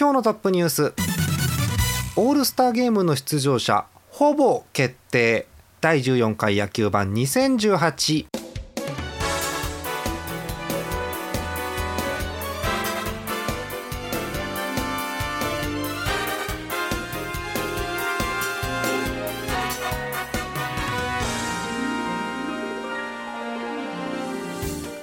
今日のトップニュース。オールスターゲームの出場者ほぼ決定。第14回野球版2018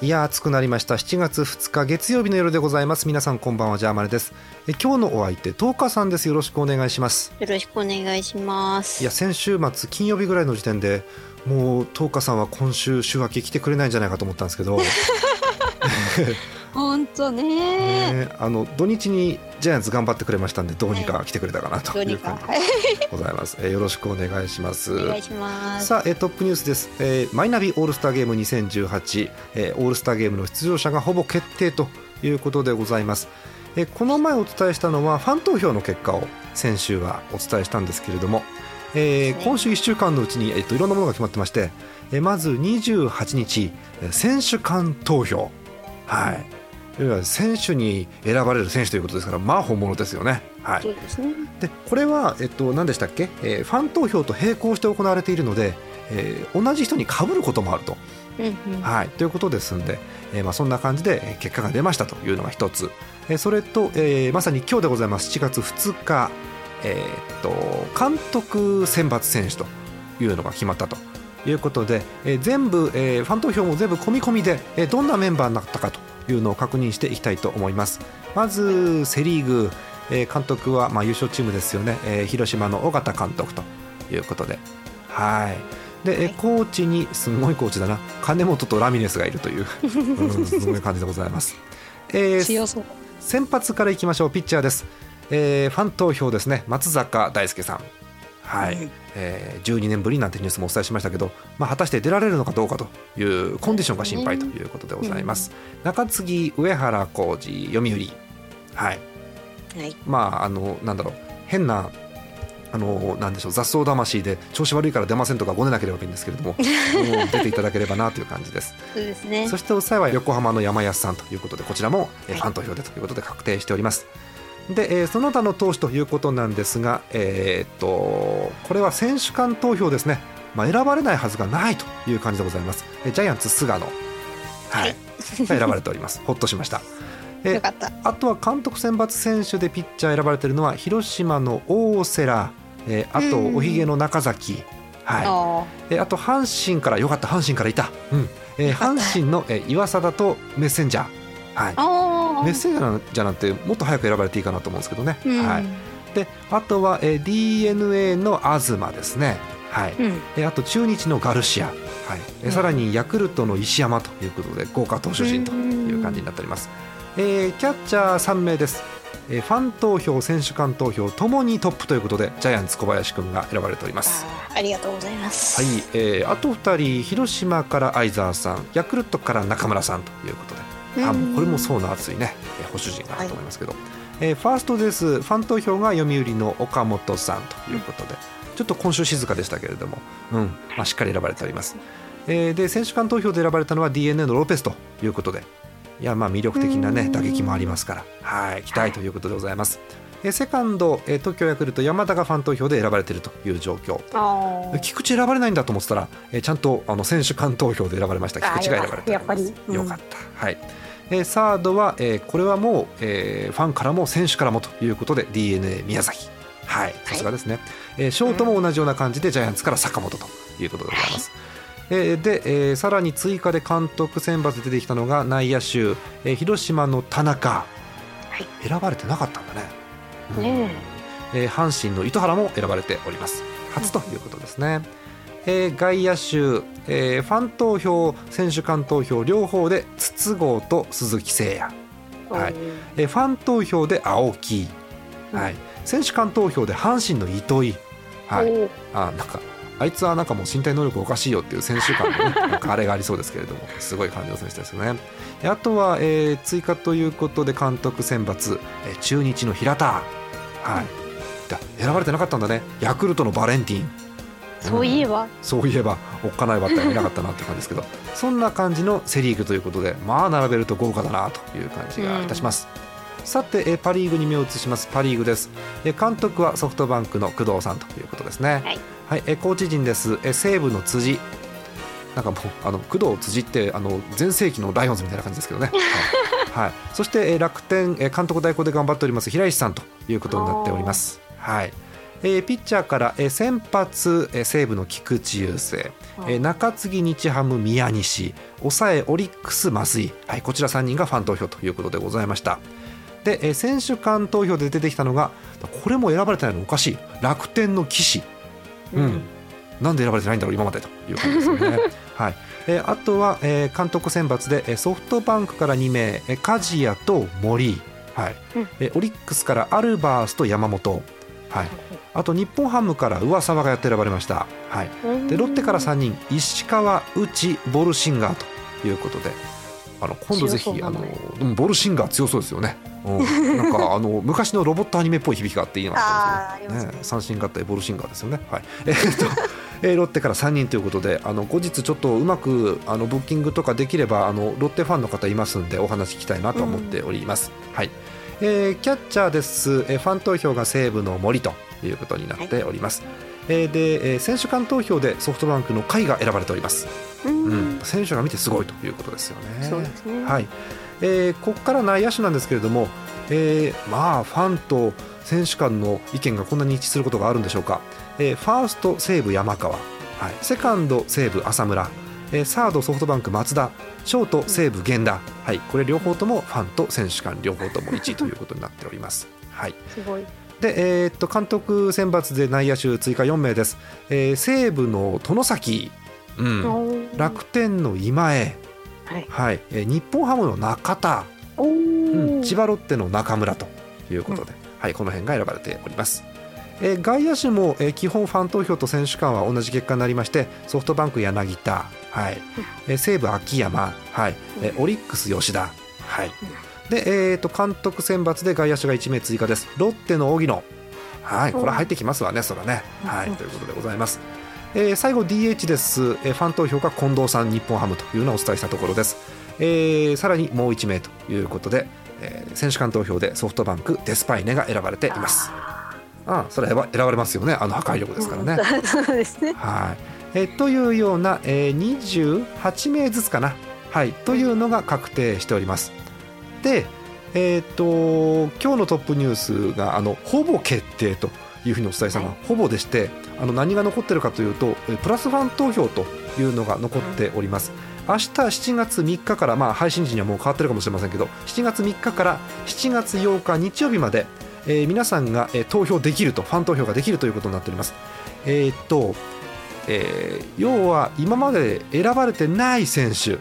いや暑くなりました。7月2日月曜日の夜でございます。皆さんこんばんはジャーマネです。え今日のお相手10日さんです。よろしくお願いします。よろしくお願いします。いや先週末金曜日ぐらいの時点でもう10日さんは今週週明け来てくれないんじゃないかと思ったんですけど 本当ね。ねあの土日にジャイアンツ頑張ってくれましたんでどうにか来てくれたかなという感か。じでございます、えよろしくお願いします。お願いします。さあ、えートップニュースです、えーマイナビオールスターゲーム2018、えーオールスターゲームの出場者がほぼ決定ということでございます、えーこの前お伝えしたのはファン投票の結果を先週はお伝えしたんですけれども、えー今週1週間のうちに、えー、といろんなものが決まってまして、えーまず28日えー選手間投票。はい選手に選ばれる選手ということですからまあ本物ですよね。はい。そうですね。でこれは、えっと、何でしたっけ、えーファン投票と並行して行われているので、えー同じ人に被ることもあると。うんうん。はい、ということですんで、えーまあ、そんな感じでえー結果が出ましたというのが一つ、えーそれと、えーまさに今日でございます。7月2日、えーっと監督選抜選手というのが決まったということで、えー全部、えーファン投票も全部込み込みで、えーどんなメンバーになったかというのを確認していきたいと思います。まずセ・リーグ、えー監督は、まあ、優勝チームですよね、えー広島の尾形監督ということで。はい。で、えーコーチにすごいコーチだな。金本とラミネスがいるという、うん、すごい感じでございます、えー先発からいきましょう。ピッチャーです、えーファン投票ですね。松坂大輔さんはい、うん。えー12年ぶりなんてニュースもお伝えしましたけど、まあ、果たして出られるのかどうかというコンディションが心配ということでございます、中継ぎ上原浩二読売。はい。はい。まああのなんだろう。変なあのなんでしょう。雑草魂で調子悪いから出ませんとかごねなければいいんですけれども もう出ていただければなという感じです。そうですね。そして抑えは横浜の山安さんということでこちらもファン投票でということで確定しておりますで、えーその他の投手ということなんですが、えーっとこれは選手間投票ですね、まあ、選ばれないはずがないという感じでございます。えージャイアンツ菅野、はい。選ばれております。ほっとしました。えよかった。あとは監督選抜選手でピッチャー選ばれているのは広島の大瀬良、えーあとうんおひげの中崎、はい。あえーあと阪神からよかった阪神からいた、うん。えー阪神の、えー岩貞とメッセンジャー、はい。メッセーなんじゃなくてもっと早く選ばれていいかなと思うんですけどね、うん。はい、であとは、えー d n a の東ですね、はい。うん。えーあと中日のガルシア、はい。えーさらにヤクルトの石山ということで豪華投手陣という感じになっております、えーキャッチャー3名です、えーファン投票選手間投票ともにトップということでジャイアンツ小林君が選ばれております。ありがとうございます。はい、えーあと2人広島から相沢さんヤクルトから中村さんということであこれも層の厚いね。えー保守陣があると思いますけど、えーファーストです。ファン投票が読売の岡本さんということで。ちょっと今週静かでしたけれども、うん。まあ、しっかり選ばれております、えーで選手間投票で選ばれたのは d n a のロペスということで。いやまあ魅力的なねうん。打撃もありますから。はい。期待ということでございます、えーセカンド、えー東京ヤクルト山田がファン投票で選ばれているという状況。菊池選ばれないんだと思ってたら、えーちゃんとあの選手間投票で選ばれました。菊池が選ばれてよかった。はい、えーサードは、えーこれはもう、えーファンからも選手からもということで d n a 宮崎。はいさすがですね、えーショートも同じような感じでジャイアンツから坂本ということでございます、えーで、えーさらに追加で監督選抜で出てきたのが内野手、えー広島の田中、はい。選ばれてなかったんだね、うん。ねえー阪神の糸原も選ばれております。初ということですね、えー外野手、えーファン投票選手間投票両方で筒香と鈴木誠也、はい。えーファン投票で青木、はい、選手間投票で阪神の糸井、はい、あなんかあいつはなんかもう身体能力おかしいよっていう選手間の、ね、なんかあれがありそうですけれどもすごい感じの選手ですよね。であとは、えー追加ということで監督選抜、えー中日の平田、はい、だ選ばれてなかったんだね。ヤクルトのバレンティンそういえば、そういえばおっかないバッターがいなかったなって感じですけど。そんな感じのセ・リーグということでまあ並べると豪華だなという感じがいたします、さてえーパ・リーグに目を移しますパ・リーグです。えー監督はソフトバンクの工藤さんということですね。はい、はい。えーコーチ陣です。えー西武の辻。なんかもうあの工藤辻ってあの全盛期のライオンズみたいな感じですけどね、はい。はい、そしてえー楽天えー監督代行で頑張っております平石さんということになっております。はいえーピッチャーから、えー先発、えー西武の菊池雄星、えー中継ぎ日ハム宮西抑えオリックス増井、はい、こちら3人がファン投票ということでございました。で、えー選手間投票で出てきたのがこれも選ばれてないのおかしい。楽天の岸。うん、なんで選ばれてないんだろう今までという感じですよね。はい。えーあとは、えー監督選抜でえーソフトバンクから2名、えー梶谷と森、はい。うん。えーオリックスからアルバースと山本、はい。あと日本ハムから上沢がやって選ばれました。はい。うんでロッテから3人石川内ボルシンガーということで。あの今度ぜひあのボルシンガー強そうですよね。うん、なんかあの昔のロボットアニメっぽい響きがあっていいなと思いますあーありますね三振合体ボルシンガーですよね。はい。えーっと、えーロッテから3人ということで、あの後日ちょっとうまくあのブッキングとかできればあのロッテファンの方いますんでお話聞きたいなと思っております。はい。えーキャッチャーです、えーファン投票が西武の森ということになっております。えーで、えー選手間投票でソフトバンクの甲斐が選ばれております。うんうん、選手が見てすごいということですよね。そうですねはい。えーここから内野手なんですけれども、えーまあファンと選手間の意見がこんなに一致することがあるんでしょうか。えーファースト西武山川、はい。セカンド西武浅村、えーサードソフトバンク松田、ショート西武源田、はい。これ両方ともファンと選手間両方とも1位ということになっております。はい。すごいで、えーっと監督選抜で内野手追加4名です。えー西武の外崎、うん、楽天の今江。はい。はい、えー日本ハムの中田、おうん、ー千葉ロッテの中村ということで、はい、この辺が選ばれております。えー外野手も、えー基本ファン投票と選手間は同じ結果になりましてソフトバンク柳田、はい。えー西武秋山、はい。えーオリックス吉田、はいでえー、と監督選抜で外野手が1名追加です。ロッテの荻野、はい、これ入ってきますわね、それはね、はい、ということでございます。えー最後 DH です、えーファン投票が近藤さん日本ハムというのをお伝えしたところです、えーさらにもう1名ということで、えー選手間投票でソフトバンクデスパイネが選ばれています。ああそれは選ばれますよね。あの破壊力ですからね、そうですね。はい、えーというような、えー28名ずつかな、はい、というのが確定しております。で、えー、と今日のトップニュースがあのほぼ決定というふうにお伝えしたのは、ほぼでしてあの何が残ってるかというとえープラスファン投票というのが残っております。明日7月3日から、まあ、配信時にはもう変わってるかもしれませんけど7月3日から7月8日日曜日まで、えー皆さんが、えー投票できるとファン投票ができるということになっております。えーっとえー要は今まで選ばれてない選手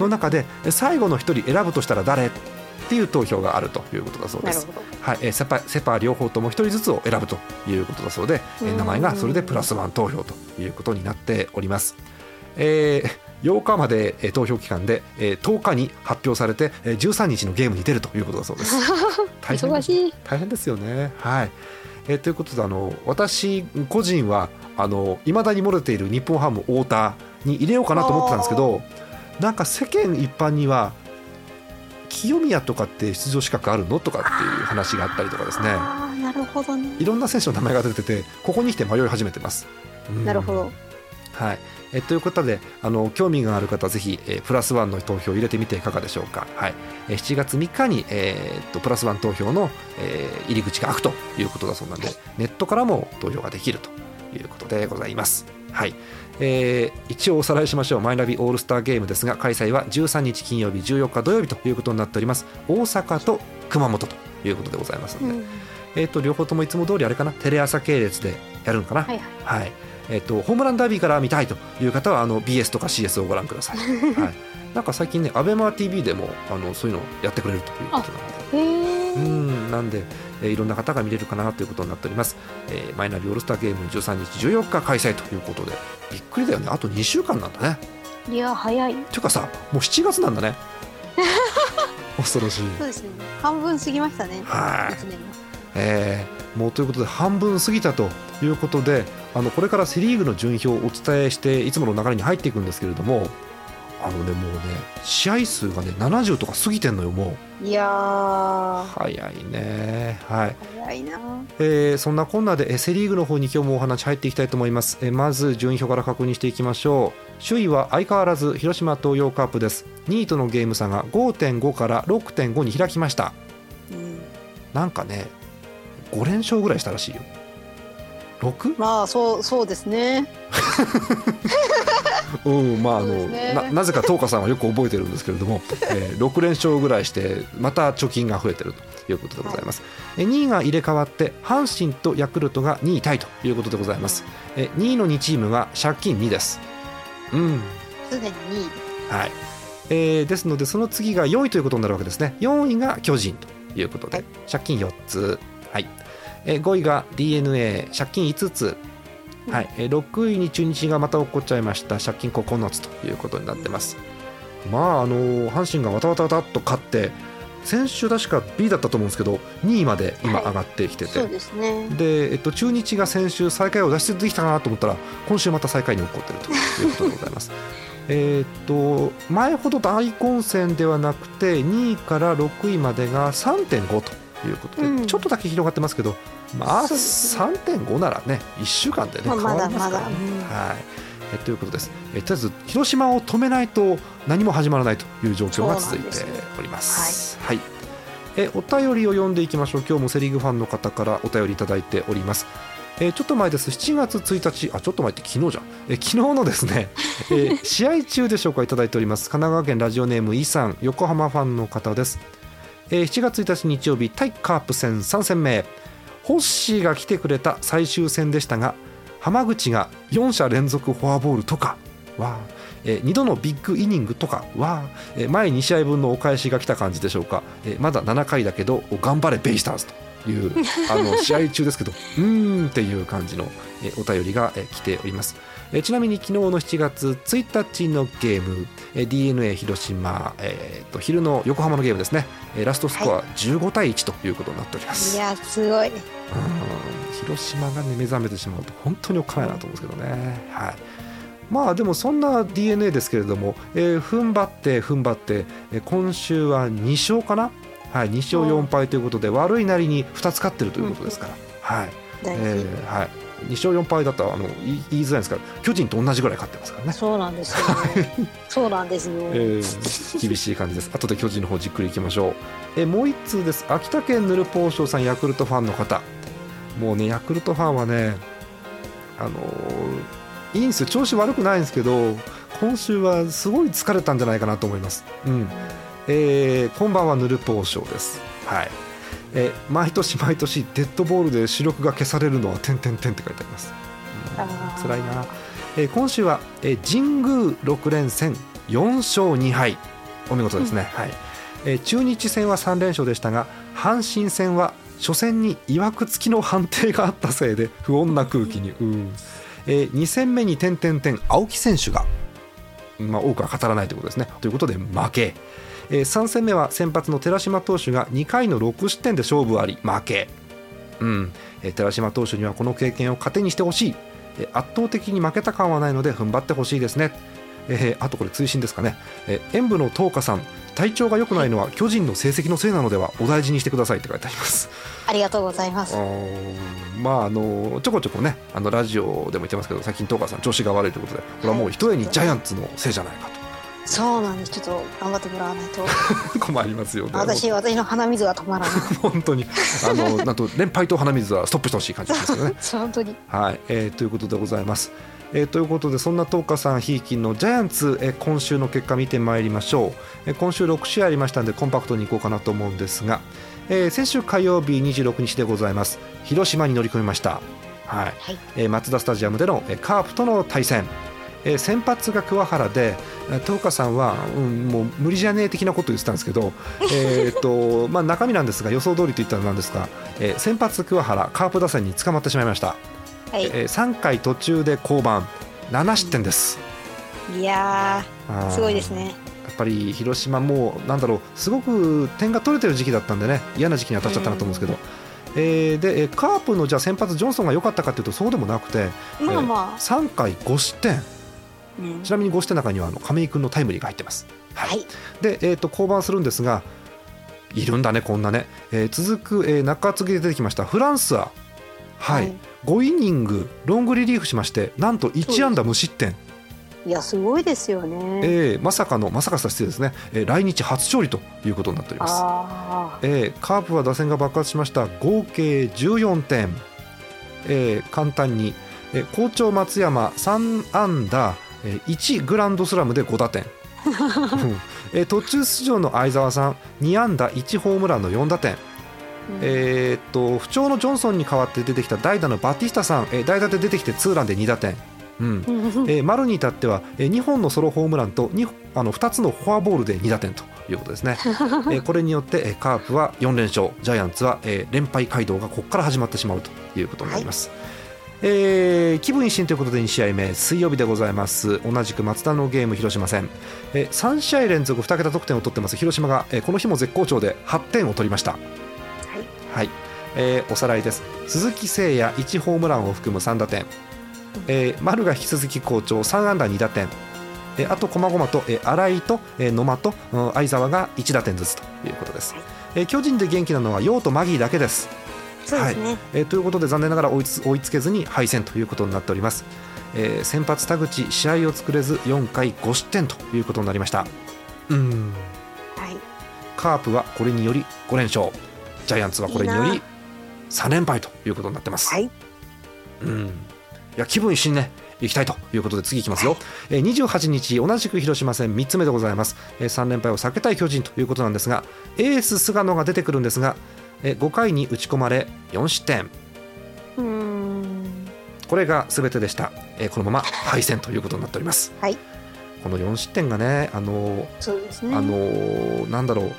の中でえ最後の1人選ぶとしたら誰？っていう投票があるということだそうです。はい、えーセパセパ両方とも1人ずつを選ぶということだそうで、えー名前がそれでプラスワン投票ということになっております。えー8日までえー投票期間で、えー10日に発表されてえー13日のゲームに出るということだそうです。大変忙しい大変ですよね。はいえーということであの私個人はあの未だに漏れている日本ハム太田に入れようかなと思ってたんですけどなんか世間一般には清宮とかって出場資格あるのとかっていう話があったりとかですね。ああなるほどね。いろんな選手の名前が出ててここに来て迷い始めてます。うん。なるほど。はい。えということであの興味がある方はぜひ、えープラスワンの投票を入れてみていかがでしょうか、はい。えー7月3日に、えーっとプラスワン投票の、えー入り口が開くということだそうなんでネットからも投票ができるということでございます。はいえー一応おさらいしましょう。マイナビオールスターゲームですが開催は13日金曜日14日土曜日ということになっております。大阪と熊本ということでございますので、うん。えー、と両方ともいつも通りあれかな？テレ朝系列でやるのかな、はいはい。はい。えー、とホームランダービーから見たいという方はあの BS とか CS をご覧ください、はい、なんか最近ね ABEMATV でもあのそういうのやってくれるということなので。うん。なんで、えーいろんな方が見れるかなということになっております、えーマイナビオールスターゲーム13日14日開催ということでびっくりだよね。あと2週間なんだね。いや早い。ていうかさもう7月なんだね。恐ろしい。そうですね。半分過ぎましたね。はい。一年のえーもうということで半分過ぎたということであのこれからセ・リーグの順位表をお伝えしていつもの流れに入っていくんですけれどもあのねもうね試合数がね70とか過ぎてんのよもう。いやー。早いね。はい、早いな。えーそんなこんなでえーセ・リーグの方に今日もお話入っていきたいと思います、えーまず順位表から確認していきましょう。首位は相変わらず広島東洋カープです。2位とのゲーム差が5.5から6.5に開きました。うん。なんかね5連勝ぐらいしたらしいよ 6? まあそうそうですね。うんまああの、ね。ななぜか東花さんはよく覚えてるんですけれども、えー6連勝ぐらいしてまた貯金が増えてるということでございます、え2位が入れ替わって阪神とヤクルトが2位タイということでございます、え2位の2チームが借金2です。うん。すでに2位。はい、えーですのでその次が4位ということになるわけですね。4位が巨人ということで、はい。借金4つ、はいえー5位が d n a 借金5つ、うん。はい。えー6位に中日がまた起こっちゃいました。借金9つということになってます、まああのー阪神がわたわたわたっと勝って先週確か B だったと思うんですけど2位まで今はい。上がってきてて、そうですね。で、えっと、中日が先週最下位を脱出できたかなと思ったら今週また最下位に起こってるということでございます。えーっと前ほど大混戦ではなくて2位から6位までが3.5ということで、うん。ちょっとだけ広がってますけどまあそうですね。3.5ならね1週間でね、まあ変わりますから。ね。まだ。まだうん。はい。えということです、えとりあえず広島を止めないと何も始まらないという状況が続いてそうなんですおります。はい。えお便りを読んでいきましょう。今日もセ・リーグファンの方からお便りいただいております。えーちょっと前です。7月1日あちょっと前って昨日じゃん、えー昨日のですね、えー 試合中で紹介いただいております。神奈川県ラジオネームイさん横浜ファンの方です、えー7月1日日曜日対カープ戦3戦目ホッシーが来てくれた最終戦でしたが浜口が4者連続フォアボールとかは、え2度のビッグイニングとかは、えー前2試合分のお返しが来た感じでしょうか、えーまだ7回だけど頑張れベイスターズというあの 試合中ですけどうーんっていう感じの、えーお便りが、えー来ております、えーちなみに昨日の7月1日のゲーム、えー d n a 広島、えーと昼の横浜のゲームですね、えーラストスコア15対1ということになっております、いやすごいうん広島が、ね、目覚めてしまうと本当におっかないなと思うんですけどね。はい。まあでもそんな d n a ですけれども、えー踏ん張って踏ん張って、えー今週は2勝かな、はい、2勝4敗ということで悪いなりに2つ勝ってるということですから、はい。えーはい、2勝4敗だったらあの言いづらいんですから巨人と同じぐらい勝ってますからね。そうなんですよ、そうなんですよ、えー厳しい感じです。後で巨人の方じっくりいきましょう、えーもう一通です。秋田県ぬるぽうしょうさんヤクルトファンの方。もうねヤクルトファンはねあのーいいんですよ。調子悪くないんですけど今週はすごい疲れたんじゃないかなと思います。うん。えーこんばんはぬるぽうしょうです。はいえー毎年毎年デッドボールで視力が消されるのは点々点って書いてあります、辛いな、えー今週は、えー神宮6連戦4勝2敗。お見事ですね、はい。えー中日戦は3連勝でしたが阪神戦は初戦にいわくつきの判定があったせいで不穏な空気に、うん。え2戦目に点々点青木選手が、まあ、多くは語らないということですね。ということで負け、え3戦目は先発の寺島投手が2回の6失点で勝負あり負け、うん。えー寺島投手にはこの経験を糧にしてほしい。えー圧倒的に負けた感はないので踏ん張ってほしいですね、えーあとこれ追伸ですかね、えー演舞の東花さん体調が良くないのは巨人の成績のせいなのではお大事にしてくださいって書いてあります。ありがとうございます。まああのちょこちょこねあのラジオでも言ってますけど最近東花さん調子が悪いということでこれはもうひとえにジャイアンツのせいじゃないかそうなんです。ちょっと頑張ってもらわないと。と 困りますよね。私私の鼻水が止まらない。本当に。あの なんと連敗と鼻水はストップしてほしい感じですけどね本当に。はい、えーということでございます。えーということでそんな東花さんひいきのジャイアンツ、えー今週の結果見てまいりましょう、えー今週6試合ありましたのでコンパクトにいこうかなと思うんですが、えー先週火曜日26日でございます。広島に乗り込みました、はい。はい。えーマツダスタジアムでの、えーカープとの対戦、えー先発が桑原でえー東花さんは、うん、もう無理じゃねえ的なことを言ってたんですけど、えーっとまあ、中身なんですが予想通りと言ったらなんですが、えー先発桑原カープ打線に捕まってしまいました、はい。えー3回途中で降板。7失点です、いやあー、ーすごいですね。やっぱり広島もなんだろうすごく点が取れてる時期だったんでね嫌な時期に当たっちゃったなと思うんですけど、えーでえーカープのじゃあ先発ジョンソンが良かったかというとそうでもなくてまあま3回5失点。あ。うん。ちなみに5失点の中にはあの亀井君のタイムリーが入ってます。はい。で、えー、と降板するんですがいるんだねこんなね、えー続く、えー中継ぎで出てきましたフランスは、はい。はい。5イニングロングリリーフしましてなんと1安打無失点、いや、すごいですよね。えーまさかのまさかした失礼ですね、えー来日初勝利ということになっております。あえーカープは打線が爆発しました。合計14点、えー簡単に、えー好調松山3安打、えー1グランドスラムで5打点、途中出場の相澤さん2安打1ホームランの4打点、ーえーっと不調のジョンソンに代わって出てきた代打のバティスタさん、えー代打で出てきてツーランで2打点、うん。うん。えー丸に至っては、え2本のソロホームランと 2, あの2つのフォアボールで2打点と。いうことですね、えーこれによって、えーカープは4連勝。ジャイアンツは、えー連敗街道がここから始まってしまうということになります、えー気分一新ということで2試合目水曜日でございます。同じく松田のゲーム広島戦、えー3試合連続2桁得点を取ってます。広島が、えーこの日も絶好調で8点を取りました。はい。はい、えーおさらいです。鈴木誠也1ホームランを含む3打点、えー丸が引き続き好調3安打2打点、えーあと細々と、えー新井と、えー野間と、うん相澤が1打点ずつということです、はい。えー巨人で元気なのは陽とマギーだけです、そうですね。えーということで残念ながら追いつ追いつけずに敗戦ということになっております、えー先発田口試合を作れず4回5失点ということになりました。うん。はい。カープはこれにより5連勝。ジャイアンツはこれによりいいな。3連敗ということになってます、はい。うん、いや気分一新ね。行きたいということで次いきますよ、えー28日同じく広島戦3つ目でございます、え3連敗を避けたい巨人ということなんですがエース菅野が出てくるんですが、え5回に打ち込まれ4失点。これが全てでした、えーこのまま敗戦ということになっておりますはい。この4失点がねあのーそうですね。あのーなんだろう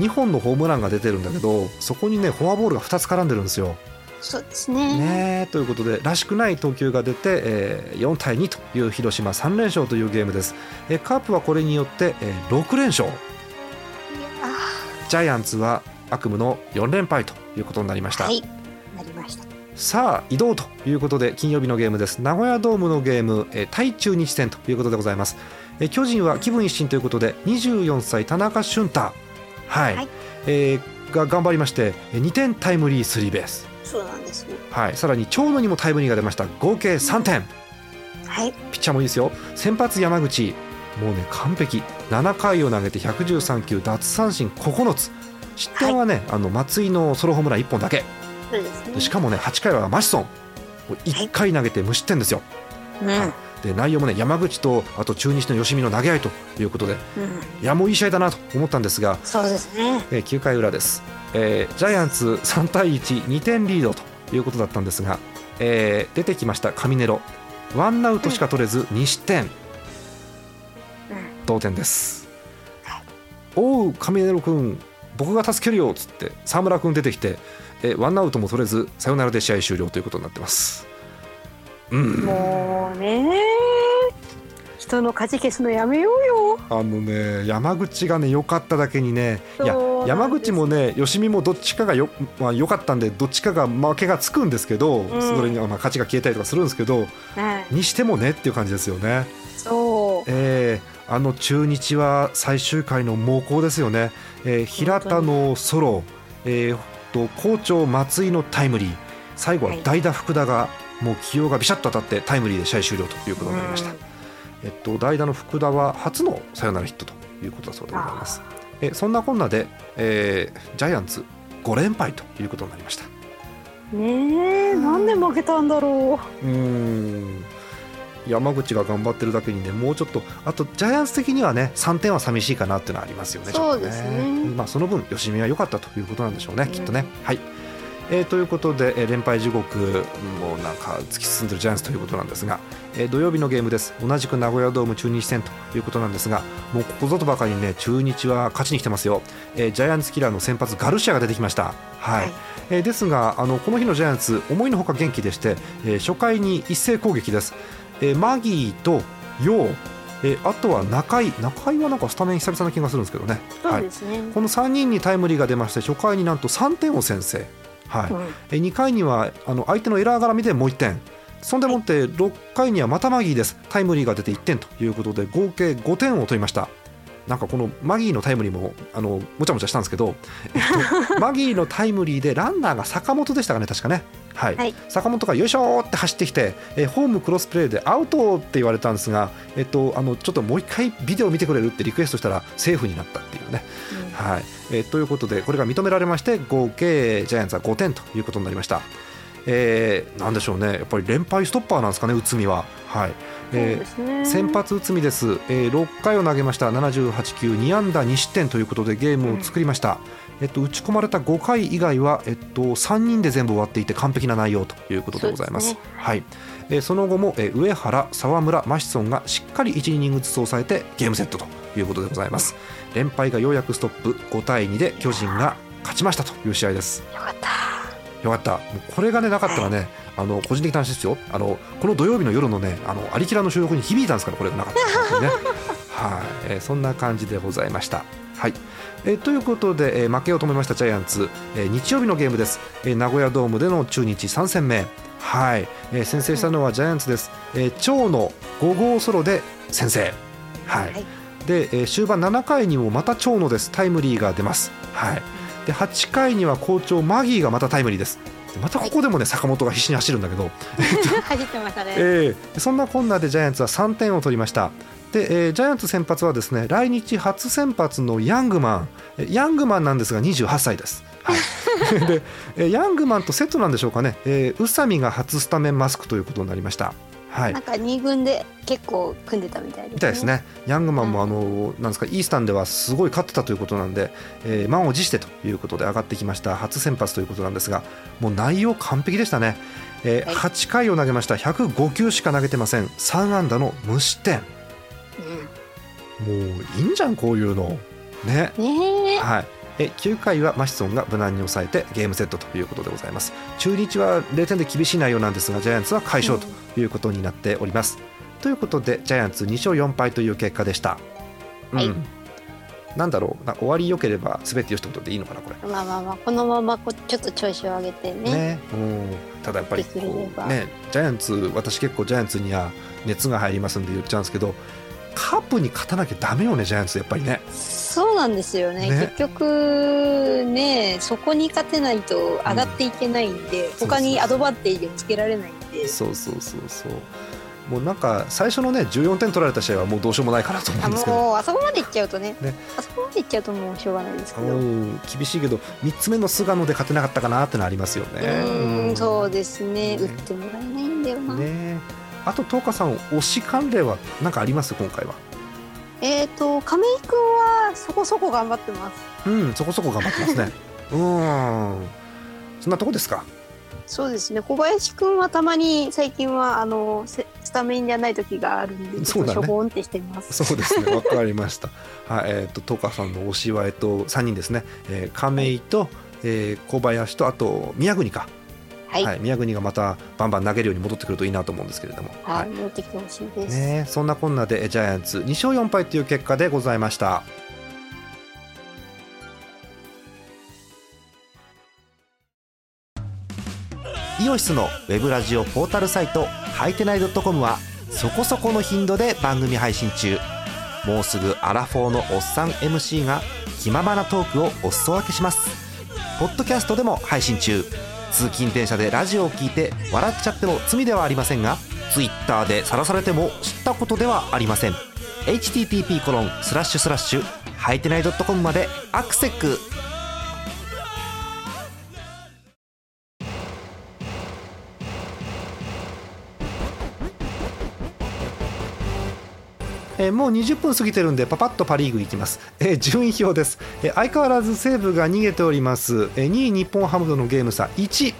2本のホームランが出てるんだけどそこにねフォアボールが2つ絡んでるんですよそうですね。ねえということでらしくない投球が出て、えー4対2という広島3連勝というゲームです、えーカープはこれによって、えー6連勝あジャイアンツは悪夢の4連敗ということになりました、ーはい。なりました。さあ移動ということで金曜日のゲームです。名古屋ドームのゲーム、えー対中日戦ということでございます、えー巨人は気分一新ということで24歳田中俊太。はい、はい。えーが頑張りましてえー2点タイムリースリーベース。そうなんですね。はい、さらに長野にもタイムリーが出ました。合計3点。はい。ピッチャーもいいですよ。先発山口。もうね完璧。7回を投げて113球奪三振9つ失点はね、あの松井のソロホームラン1本だけ。そうですね。しかもね8回はマシソン。1回投げて無失点ですよ、うん。はい。で内容もね山口とあと中日の吉見の投げ合いということでうん。いやもういい試合だなと思ったんですが、そうですね。えー9回裏です、えージャイアンツ3対12点リードということだったんですが、えー出てきましたカミネロ。ワンアウトしか取れず2失点、うん。同点です。おうカミネロ君僕が助けるよっつって沢村君出てきて、えーワンアウトも取れずサヨナラで試合終了ということになってますうんもうね。人の勝ち消すのやめようよ。あのね山口がね良かっただけにねいや山口もね吉見もどっちかがよ、まあ、良かったんでどっちかが負けがつくんですけど、んそれにまあ勝ちが消えたりとかするんですけどはい。にしてもねっていう感じですよね。そう。えーあの中日は最終回の猛攻ですよね、えー平田のソロ、えーと好調松井のタイムリー最後は代打福田がもう起用がビシャッと当たってタイムリーで試合終了ということになりました。うんえっと、代打の福田は初のサヨナラヒットということだそうでございます。えそんなこんなで、えージャイアンツ5連敗ということになりました。ねえ、なんで負けたんだろうーん山口が頑張ってるだけにねもうちょっとあとジャイアンツ的にはね3点は寂しいかなっていうのはありますよねそうですね。まあ、その分吉見は良かったということなんでしょうね、うんきっとね。はい。えーということで、えー連敗地獄もうなんか突き進んでるジャイアンツということなんですが、えー土曜日のゲームです。同じく名古屋ドーム中日戦ということなんですがもうここぞとばかりにね中日は勝ちに来てますよ、えージャイアンツキラーの先発ガルシアが出てきました。はい、はい。えーですがあのこの日のジャイアンツ思いのほか元気でして、えー初回に一斉攻撃です、えーマギーとヨウ、えーあとは中井中井はなんかスタメン久々な気がするんですけどね。そうですね。この3人にタイムリーが出まして初回になんと3点を先制、はい。うん。え2回にはあの相手のエラー絡みでもう1点。そんでもって6回にはまたマギーです。タイムリーが出て1点ということで合計5点を取りましたなんかこのマギーのタイムリーもあのもちゃもちゃしたんですけど、えっと、マギーのタイムリーでランナーが坂本でしたかね確かね。はい、はい。坂本がよいしょーって走ってきて、えーホームクロスプレーでアウトって言われたんですが、えっと、あのちょっともう一回ビデオ見てくれるってリクエストしたらセーフになったっていうね。はい。えーということでこれが認められまして合計ジャイアンツは5点ということになりました、えーなんでしょうね。やっぱり連敗ストッパーなんですかね内海は、はいえー。先発内海です、えー6回を投げました。78球2安打2失点ということでゲームを作りました、えっと、打ち込まれた5回以外は、えっと、3人で全部終わっていて完璧な内容ということでございます。ね。はい。えーその後も、えー上原、沢村、マシソンがしっかり1イニングずつ抑えてゲームセットということでございます。連敗がようやくストップ。5対2で巨人が勝ちましたという試合です。よかった。よかった。これがねなかったらねあの個人的な話ですよ。あのこの土曜日の夜のねあのアリキラの収録に響いたんですからこれがなかったらね。はい、えーそんな感じでございました。はい。えーということで、えー負けを止めましたジャイアンツ、えー日曜日のゲームです、えー名古屋ドームでの中日3戦目はい、えー先制したのはジャイアンツです、えー長の5号ソロで先制。はい、はい。で、えー終盤7回にもまた長野です。タイムリーが出ます。はいで8回には好調マギーがまたタイムリーです。でまたここでもね、坂本が必死に走るんだけど、走ってましたね。えーそんなこんなでジャイアンツは3点を取りました。で、えージャイアンツ先発はですね来日初先発のヤングマン。えーヤングマンなんですが28歳です、はい、でえーヤングマンとセットなんでしょうかね、えー宇佐美が初スタメンマスクということになりましたはい。なんか二軍で結構組んでたみたいですね。みたいですね、ヤングマンもあの、なんですかイースタンではすごい勝ってたということなんで、えー満を持してということで上がってきました。初先発ということなんですがもう内容完璧でしたね、えーはい。8回を投げました。105球しか投げてません。3安打の無失点。うん。もういいんじゃんこういうの。ね。ねえ。はいえ9回はマシソンが無難に抑えてゲームセットということでございます。中日は0点で厳しい内容なんですがジャイアンツは快勝ということになっております、ということでジャイアンツ2勝4敗という結果でした、うん。はい。なんだろう。な終わり良ければ全てよしってことでいいのかなこれ。まあまあまあこのままこうちょっと調子を上げてね。ね。うん、ただやっぱりねジャイアンツ私結構ジャイアンツには熱が入りますんで言っちゃうんですけどカープに勝たなきゃダメよねジャイアンツやっぱりね。そうなんですよね。ね。結局ねそこに勝てないと上がっていけないんで、そう他にアドバンテージをつけられないんで。そうそうそうそう。もうなんか最初のね14点取られた試合はもうどうしようもないかなと思うあんですけど。もうあそこまでいっちゃうとね。ね。あそこまでいっちゃうともうしょうがないですけど、ううん厳しいけど3つ目の菅野で勝てなかったかなってのありますよね。ーん。そうですね。ね。打ってもらえないんだよな、ねあと東花さん推し関連は何かあります？今回は。えっ、と亀井くんはそこそこ頑張ってますうんそこそこ頑張ってますね。うんそんなとこですか？そうですね小林くんはたまに最近はあのせスタメンじゃない時があるんでそうだねしょぼんってしてますそうですね わかりました。はいえっ、と東花さんの推しはえっと3人ですね。えー、亀井と、えー小林とあと宮国か。はい、宮国がまたバンバン投げるように戻ってくるといいなと思うんですけれども。はい、戻ってきてほしいです、ね。えそんなこんなでえジャイアンツ2勝4敗という結果でございました。イオシスのウェブラジオポータルサイトはいてない .com はそこそこの頻度で番組配信中。もうすぐアラフォーのおっさん MC が気ままなトークをお裾分けします。ポッドキャストでも配信中通勤電車でラジオを聞いて笑っちゃっても罪ではありませんが Twitter で晒されても知ったことではありません。http コロンスラッシュスラッシュはいてない .com までアクセックえーもう20分過ぎてるんでパパッとパ・リーグいきます、えー順位表です、えー相変わらず西武が逃げております、えー2位日本ハムとのゲーム差1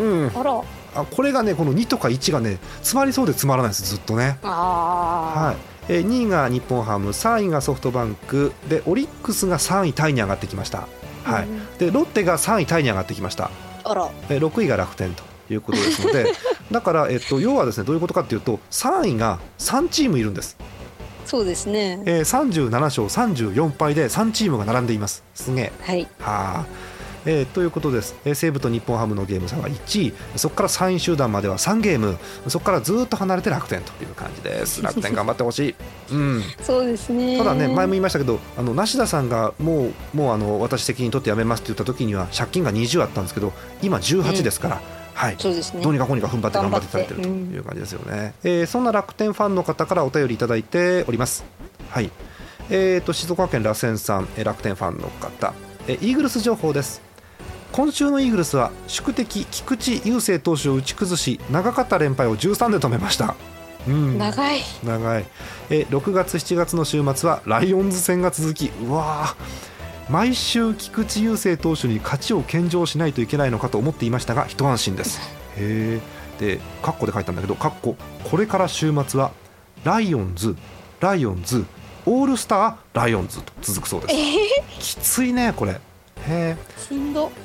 うん。あら。あこれがねこの2とか1がね詰まりそうで詰まらないですずっとね。はい。えー、2位が日本ハム3位がソフトバンクでオリックスが3位タイに上がってきました、はい、うん、でロッテが3位タイに上がってきました。あら、えー、6位が楽天ということですので だから、えっと、要はですねどういうことかというと3位が3チームいるんです。そうですね、えー、37勝34敗で3チームが並んでいます。すげえ。はい。はあ。えー、ということです、えー、西武と日本ハムのゲーム差が1位。そこから3位集団までは3ゲーム。そこからずっと離れて楽天という感じです。楽天頑張ってほしい、うん、そうですね。ただね前も言いましたけどあの梨田さんがもうもうあの私責任取ってやめますって言った時には借金が20あったんですけど今18ですから、うんはい、そうですね。どうにかこうにか踏ん張って頑張っていただいてるという感じですよね。うん、えー、そんな楽天ファンの方からお便りいただいております。はい。えーと静岡県螺旋さん、楽天ファンの方、えー、イーグルス情報です。今週のイーグルスは宿敵菊池雄星投手を打ち崩し長かった連敗を13で止めました。うん、長い長いえ6月7月の週末はライオンズ戦が続きうわ毎週菊池雄星投手に勝ちを献上しないといけないのかと思っていましたが一安心です。へえでカッコで書いたんだけどカッコこれから週末はライオンズライオンズオールスターライオンズと続くそうです、えー、きついねこれ。へ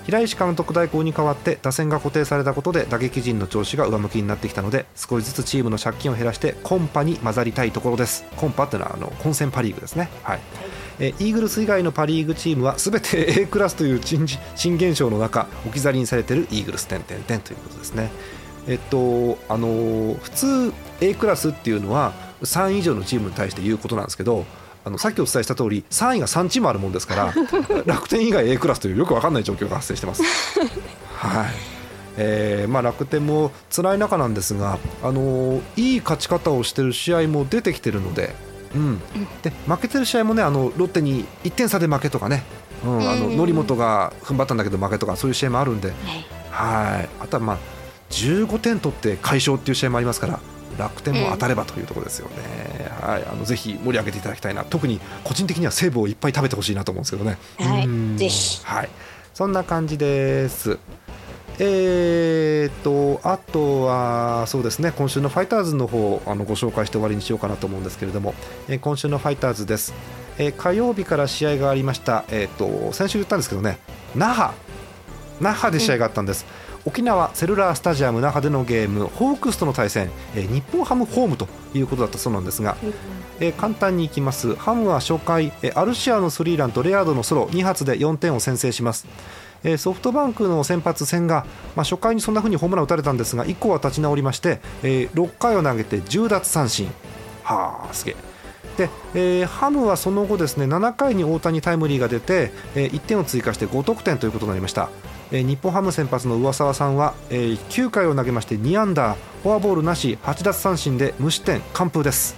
平石監督代行に代わって打線が固定されたことで打撃陣の調子が上向きになってきたので少しずつチームの借金を減らしてコンパに混ざりたいところです。コンパってのはあの混戦パ・リーグですね。はい、はいえイーグルス以外のパ・リーグチームはすべて A クラスという珍、珍現象の中置き去りにされているイーグルス点々点ということですね。えっとあのー、普通 A クラスっていうのは3位以上のチームに対して言うことなんですけどあのさっきお伝えした通り3位が3チームあるもんですから 楽天以外 A クラスというよく分かんない状況が発生してます。はいえーまあ、楽天も辛い中なんですが、あのー、いい勝ち方をしている試合も出てきているので、うん、で負けてる試合もねあのロッテに1点差で負けとかね、うん、あの則本が踏ん張ったんだけど負けとかそういう試合もあるんで、はい。あとはまあ15点取って快勝っていう試合もありますから楽天も当たればというところですよね、うん、はい、あのぜひ盛り上げていただきたいな。特に個人的には西武をいっぱい食べてほしいなと思うんですけどね。はい、ぜひ、はい、そんな感じです。えーとあとはそうですね今週のファイターズの方あのご紹介して終わりにしようかなと思うんですけれども、えー、今週のファイターズです、えー、火曜日から試合がありました、えーと、先週言ったんですけどね那覇。那覇で試合があったんです、うん、沖縄セルラースタジアム那覇でのゲームホークスとの対戦、えー、日本ハムホームということだったそうなんですが、うん、えー、簡単にいきます。ハムは初回、えー、アルシアのスリーランとレアードのソロ2発で4点を先制しますえソフトバンクの先発戦が、まあ、初回にそんな風にホームラン打たれたんですが以降は立ち直りまして、え6回を投げて10奪三振。はあすげえ。で、えー、ハムはその後ですね7回に大谷タイムリーが出て、えー、1点を追加して5得点ということになりました、えー、日本ハム先発の上沢さんは、えー、9回を投げまして2アンダーフォアボールなし8奪三振で無失点完封です。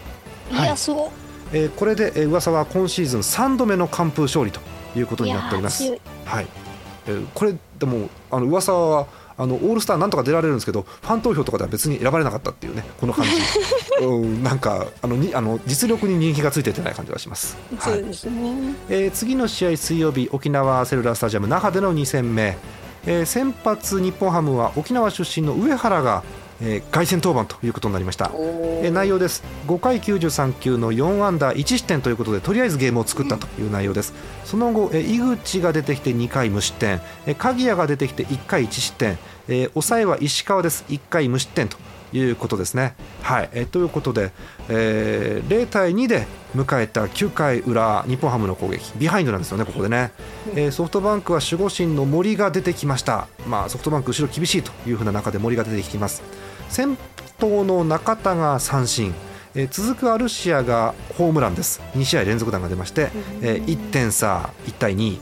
いや、すごえー、これで、えー、上沢は今シーズン3度目の完封勝利ということになっております。はいえー、これでもあの噂はあのオールスターなんとか出られるんですけどファン投票とかでは別に選ばれなかったっていうねこの感じ、うん、なんかあのにあの実力に人気がついててない感じがします。そうですね、はい、えー、次の試合水曜日沖縄セルラースタジアム那覇での2戦目、えー、先発日本ハムは沖縄出身の上原がえー、凱旋登板ということになりました、えー、内容です。5回93球の4安打1失点ということでとりあえずゲームを作ったという内容です、うん、その後、えー、井口が出てきて2回無失点、えー、鍵谷が出てきて1回1失点、えー、抑えは石川です。1回無失点ということですね。はい、えー、ということで、えー、0対2で迎えた9回裏日本ハムの攻撃。ビハインドなんですよね、ここでね、えー、ソフトバンクは守護神の森が出てきました、まあ、ソフトバンク後ろ厳しいというふうな中で森が出てきています。先頭の中田が三振。え続くアルシアがホームランです。2試合連続弾が出まして、え1点差1対2、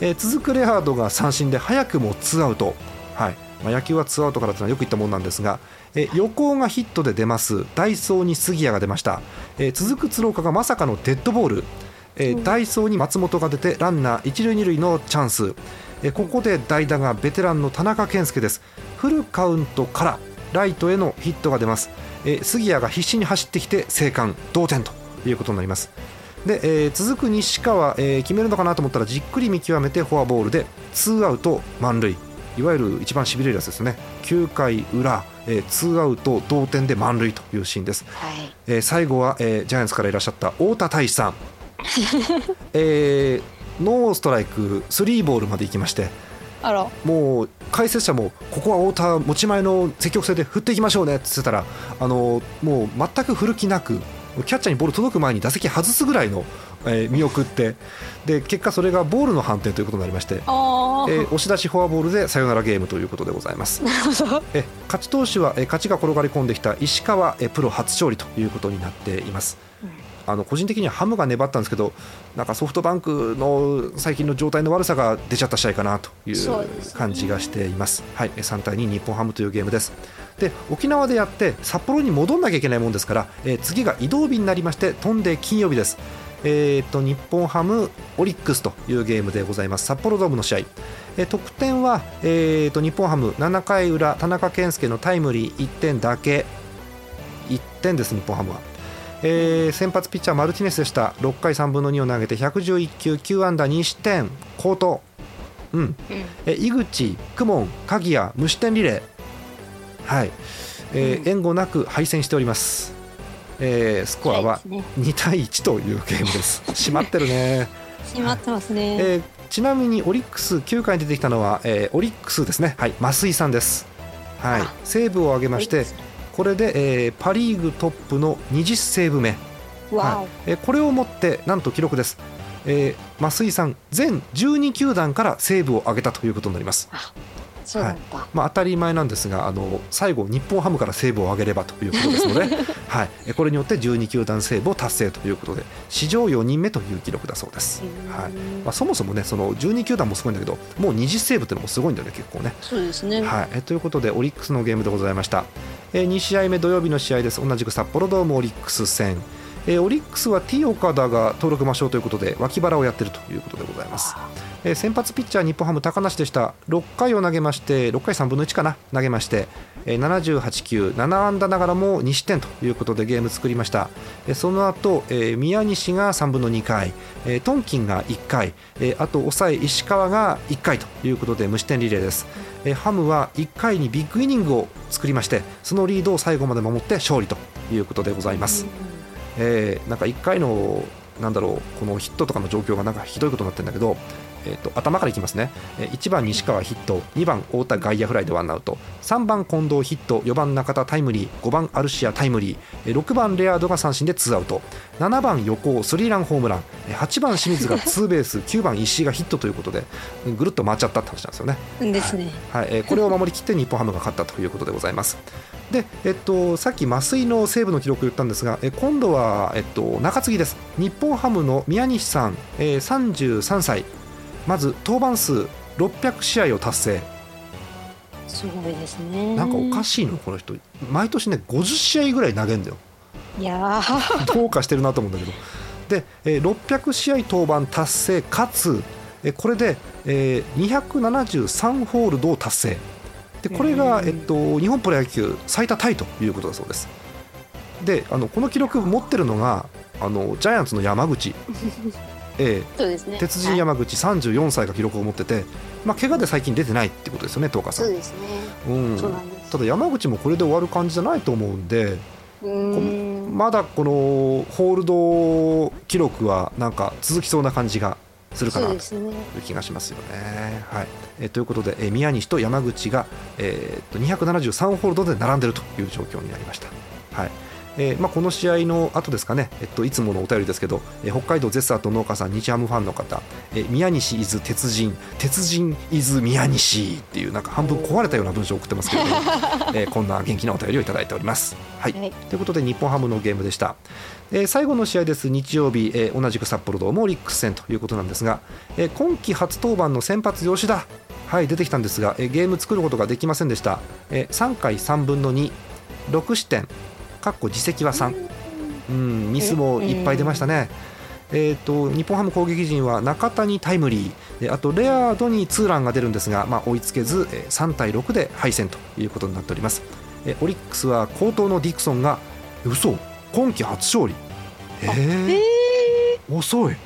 え続くレアードが三振で早くもツーアウト、はい。まあ、野球はツーアウトからというのはよく言ったもんなんですが、え横がヒットで出ます。ダイソーに杉谷が出ました、え続く鶴岡がまさかのデッドボール、えダイソーに松本が出てランナー一塁二塁のチャンス、えここで代打がベテランの田中健介です。フルカウントからライトへのヒットが出ます、えー、杉谷が必死に走ってきて生還同点ということになります。で、えー、続く西川、えー、決めるのかなと思ったらじっくり見極めてフォアボールでツーアウト満塁。いわゆる一番しびれるやつですね。9回裏、えー、ツーアウト同点で満塁というシーンです、はい、えー、最後は、えー、ジャイアンツからいらっしゃった大田泰示さん、えー、ノーストライクスリーボールまで行きましてあら。もう解説者もここは大田持ち前の積極性で振っていきましょうねって言ってたらあのもう全く振る気なくキャッチャーにボール届く前に打席外すぐらいの、えー、見送ってで結果それがボールの判定ということになりまして、えー、押し出しフォアボールでサヨナラゲームということでございます。え勝ち投手は、えー、勝ちが転がり込んできた石川、えー、プロ初勝利ということになっています、あの個人的にはハムが粘ったんですけどなんかソフトバンクの最近の状態の悪さが出ちゃった試合かなという感じがしています。すね、はい、3対2日本ハムというゲームです。で沖縄でやって札幌に戻んなきゃいけないもんですから、えー、次が移動日になりまして飛んで金曜日です。えーと、日本ハム、オリックスというゲームでございます札幌ドームの試合、えー、得点は、えーと、日本ハム7回裏田中健介のタイムリー1点だけ1点です日本ハムはえー、先発ピッチャーマルティネスでした。6回3分の2を投げて111球9安打2失点。好投、うん、うん、え井口、公文、鍵谷無失点リレー、はい。えー、うん、援護なく敗戦しております、えー、スコアは2対1というゲームです。閉まってるね。閉まってますね、えー、ちなみにオリックス9回に出てきたのは、えー、オリックスですね、はい、増井さんです。はい、セーブを挙げましてこれで、えー、パ・リーグトップの20セーブ目、はい。えー、これをもってなんと記録です、えー、増井さん全12球団からセーブを挙げたということになります。はい、まあ、当たり前なんですがあの最後、日本ハムからセーブを上げればということですので、はい、これによって12球団セーブを達成ということで史上4人目という記録だそうです、はい。まあ、そもそもねその12球団もすごいんだけどもう20セーブっていうのもすごいんだよね結構ね。そうですね、はい、ということでオリックスのゲームでございました、えー、2試合目土曜日の試合です。同じく札幌ドームオリックス戦。えー、オリックスは T 岡田が登録抹消ということで脇腹をやっているということでございます。えー、先発ピッチャー日本ハム高梨でした。6回を投げまして6回3分の1かな投げまして、えー、78球7安打ながらも2失点ということでゲーム作りました、えー、その後、えー、宮西が3分の2回、えー、トンキンが1回、えー、あと抑え石川が1回ということで無失点リレーです、えー、ハムは1回にビッグイニングを作りましてそのリードを最後まで守って勝利ということでございます、えー、なんか1回のなんだろうこのヒットとかの状況がなんかひどいことになってるんだけどえーと、頭からいきますね、え1番西川ヒット2番太田外野フライでワンアウト。3番近藤ヒット4番中田タイムリー5番アルシアタイムリー、え6番レアードが三振でツーアウト。7番横尾スリーランホームラン。8番清水がツーベース 9番石井がヒットということでぐるっと回っちゃったって話なんですよね。ですね、はい、はい、えー、これを守りきって日本ハムが勝ったということでございます。で、えっと、さっき増井の西武の記録を言ったんですが、え今度は、えっと、中継ぎです。日本ハムの宮西さん、えー、33歳まず登板数600試合を達成。すごいですね。なんかおかしいのこの人。毎年ね50試合ぐらい投げるんだよ。いやどうかしてるなと思うんだけど。で、えー、600試合登板達成かつ、えー、これで、えー、273ホールドを達成。でこれが、えっと、日本プロ野球最多タイということだそうです。であのこの記録持ってるのがあのジャイアンツの山口 ええ、そうですね、鉄人山口34歳が記録を持ってて、まあ怪我で最近出てないってことですよね、東さん。そうですね、うん、そうなんです。ただ山口もこれで終わる感じじゃないと思うんで、うん。まだこのホールド記録はなんか続きそうな感じがするかなという気がしますよね。はい、えー、ということで、えー、宮西と山口が、えー、っと273ホールドで並んでいるという状況になりました。はいえーまあ、この試合の後ですかね、えっと、いつものお便りですけど、えー、北海道ゼスアート農家さん日ハムファンの方、えー、宮西伊豆鉄人。鉄人伊豆宮西っていうなんか半分壊れたような文章を送ってますけれども、えー、こんな元気なお便りをいただいております。はい、はい、ということで日本ハムのゲームでした。えー、最後の試合です。日曜日、えー、同じく札幌ドームオリックス戦ということなんですが、えー、今季初登板の先発吉田。はい出てきたんですが、えー、ゲーム作ることができませんでした、えー、3回3分の26失点かっこ自責は3、うん、ミスもいっぱい出ましたね。えーと、日本ハム攻撃陣は中田にタイムリー。あとレアードにツーランが出るんですが、まあ、追いつけず3対6で敗戦ということになっております。えオリックスは好投のディクソンが嘘今季初勝利。えー、えー、遅い。う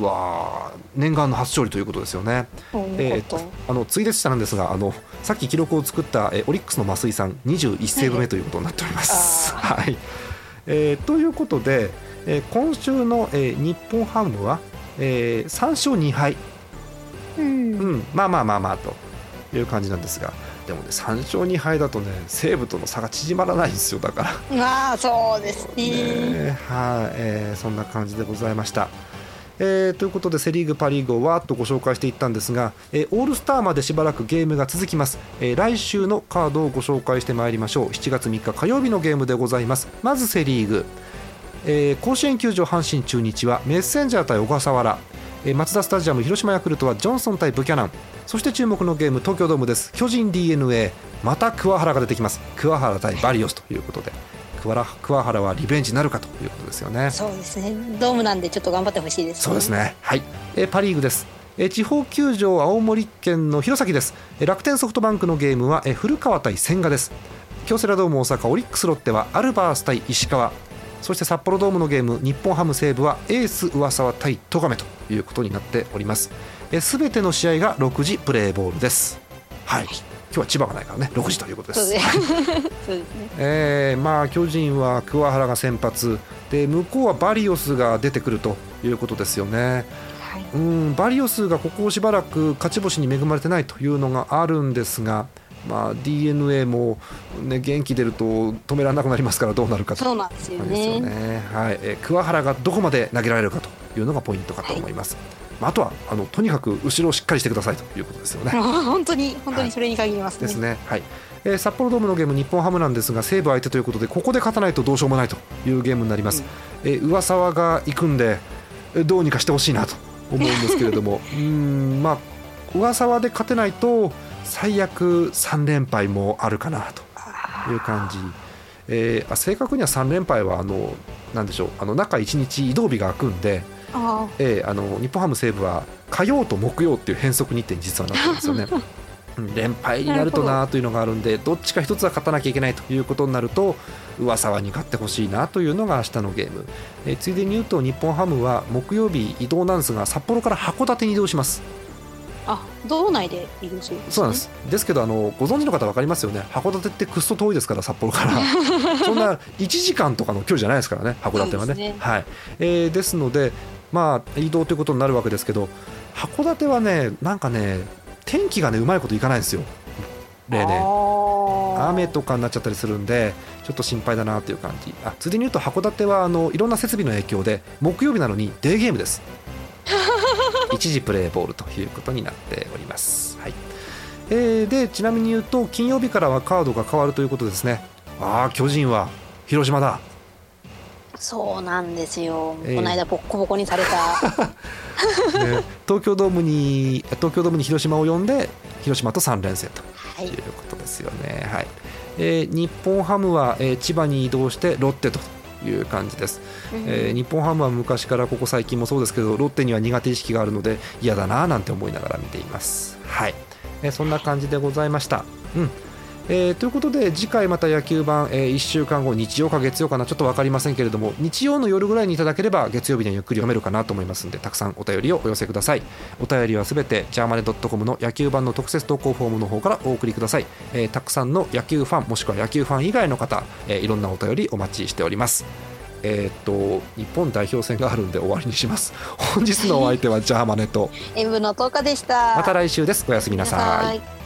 わ念願の初勝利ということですよね。えー、あのついでしたなんですがあのさっき記録を作った、えオリックスの増井さん21セーブ目ということになっております。はい、えー、ということで、えー、今週の、えー、日本ハムは、えー、3勝2敗、うん、うん、まあまあまあまあという感じなんですが。でもね3勝2敗だとね西武との差が縮まらないんですよだから。まあそうですね。ねはい、えー、そんな感じでございました。えー、ということでセ・リーグ、パ・リーグをわーっとご紹介していったんですが、えー、オールスターまでしばらくゲームが続きます、えー、来週のカードをご紹介してまいりましょう。7月3日火曜日のゲームでございます。まずセ・リーグ、えー、甲子園球場阪神中日はメッセンジャー対小笠原、マツダスタジアム広島ヤクルトはジョンソン対ブキャナン。そして注目のゲーム東京ドームです。巨人 d n a また桑原が出てきます。桑原対バリオスということで。桑原はリベンジなるかということですよね。そうですね。ドームなんでちょっと頑張ってほしいです、ね、そうですね。はい。えパ・リーグです。え地方球場青森県の弘前です。楽天ソフトバンクのゲームはえ古川対千賀です。京セラドーム大阪オリックスロッテはアルバース対石川。そして札幌ドームのゲーム日本ハム西武はエース上沢対戸亀ということになっております。すべての試合が6時プレーボールです。はい今日は千葉がないからね6時ということです。そうです ね。えー、まあ巨人は桑原が先発で向こうはバリオスが出てくるということですよね。はい、うんバリオスがここしばらく勝ち星に恵まれてないというのがあるんですが。まあ、d n a も、ね、元気出ると止められなくなりますからどうなるかとそうなんですよね、ね、はいえー、桑原がどこまで投げられるかというのがポイントかと思います。はいまあ、あとはあのとにかく後ろをしっかりしてくださいということですよね。本当に本当にそれに限りますね。はい、ですね。はい。えー、札幌ドームのゲーム日本ハムなんですが西武相手ということでここで勝たないとどうしようもないというゲームになります。うん、えー、上沢が行くんでどうにかしてほしいなと思うんですけれども うんまあ上沢で勝てないと最悪3連敗もあるかなという感じ。えー、正確には3連敗はあのなんでしょうあの中1日移動日が空くんであ、えー、あの日本ハム西武は火曜と木曜っていう変則日程に実はなってるんですよね。連敗になるとなというのがあるんでど。っちか一つは勝たなきゃいけないということになると上沢に勝ってほしいなというのが明日のゲーム、えー、ついでに言うと日本ハムは木曜日移動なんですが札幌から函館に移動します。あ道内で移動する、ね、そうなんです。ですけどあのご存知の方分かりますよね。函館ってくっそ遠いですから札幌から。そんな1時間とかの距離じゃないですからね函館はね。ね、はい。えー、ですのでまあ移動ということになるわけですけど函館はねなんかね天気がねうまいこといかないんですよ例年雨とかになっちゃったりするんでちょっと心配だなという感じあついでに言うと函館はあのいろんな設備の影響で木曜日なのにデーゲームです 一時プレーボールということになっております。はいえー、でちなみに言うと金曜日からはカードが変わるということですね。ああ巨人は広島だ。そうなんですよ、えー、この間ボッコボコにされた、ね、東京ドームに東京ドームに広島を呼んで広島と3連戦とい。うことですよね。はい、はい、えー、日本ハムは、えー、千葉に移動してロッテという感じです、うん、えー、日本ハムは昔からここ最近もそうですけどロッテには苦手意識があるので嫌だななんて思いながら見ています。はい、えー、そんな感じでございました。うんえー、ということで次回また野球版、えー、1週間後日曜か月曜かなちょっと分かりませんけれども日曜の夜ぐらいにいただければ月曜日にはゆっくり読めるかなと思いますのでたくさんお便りをお寄せください。お便りはすべてジャーマネドットコムの野球版の特設投稿フォームの方からお送りください、えー、たくさんの野球ファンもしくは野球ファン以外の方、えー、いろんなお便りお待ちしております。えー、っと日本代表戦があるんで終わりにします。本日のお相手はジャーマネと の10日でした。また来週です。おやすみなさい